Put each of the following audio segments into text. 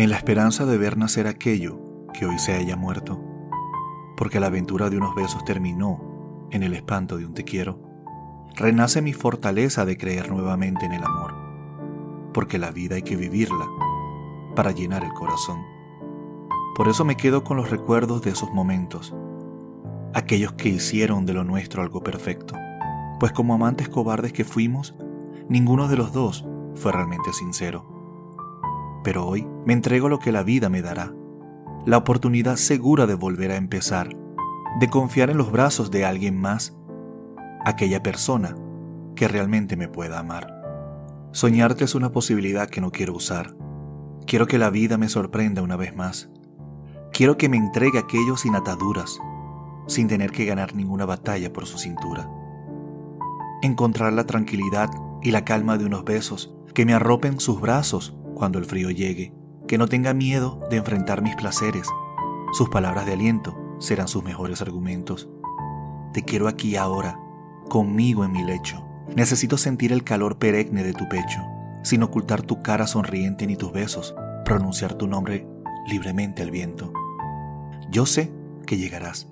en la esperanza de ver nacer aquello que hoy se haya muerto, porque la aventura de unos besos terminó en el espanto de un te quiero. Renace mi fortaleza de creer nuevamente en el amor, porque la vida hay que vivirla para llenar el corazón. Por eso me quedo con los recuerdos de esos momentos, aquellos que hicieron de lo nuestro algo perfecto, pues como amantes cobardes que fuimos, ninguno de los dos fue realmente sincero. Pero hoy me entrego lo que la vida me dará, la oportunidad segura de volver a empezar, de confiar en los brazos de alguien más, aquella persona que realmente me pueda amar. Soñarte es una posibilidad que no quiero usar. Quiero que la vida me sorprenda una vez más. Quiero que me entregue aquello sin ataduras, sin tener que ganar ninguna batalla por su cintura. Encontrar la tranquilidad y la calma de unos besos que me arropen sus brazos cuando el frío llegue, que no tenga miedo de enfrentar mis placeres. Sus palabras de aliento serán sus mejores argumentos. Te quiero aquí ahora, conmigo en mi lecho. Necesito sentir el calor perenne de tu pecho, sin ocultar tu cara sonriente ni tus besos, pronunciar tu nombre libremente al viento. Yo sé que llegarás.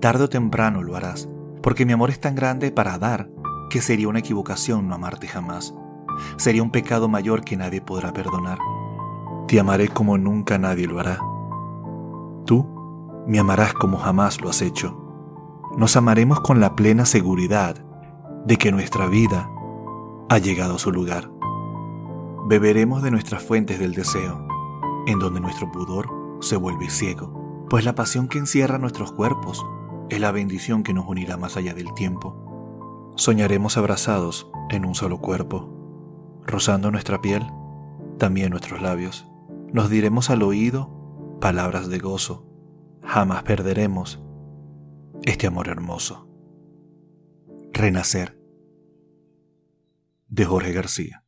Tarde o temprano lo harás, porque mi amor es tan grande para dar que sería una equivocación no amarte jamás. Sería un pecado mayor que nadie podrá perdonar. Te amaré como nunca nadie lo hará. Tú me amarás como jamás lo has hecho. Nos amaremos con la plena seguridad de que nuestra vida ha llegado a su lugar. Beberemos de nuestras fuentes del deseo, en donde nuestro pudor se vuelve ciego, pues la pasión que encierra nuestros cuerpos es la bendición que nos unirá más allá del tiempo. Soñaremos abrazados en un solo cuerpo, rozando nuestra piel, también nuestros labios. Nos diremos al oído palabras de gozo. Jamás perderemos este amor hermoso. Renacer de Jorge García.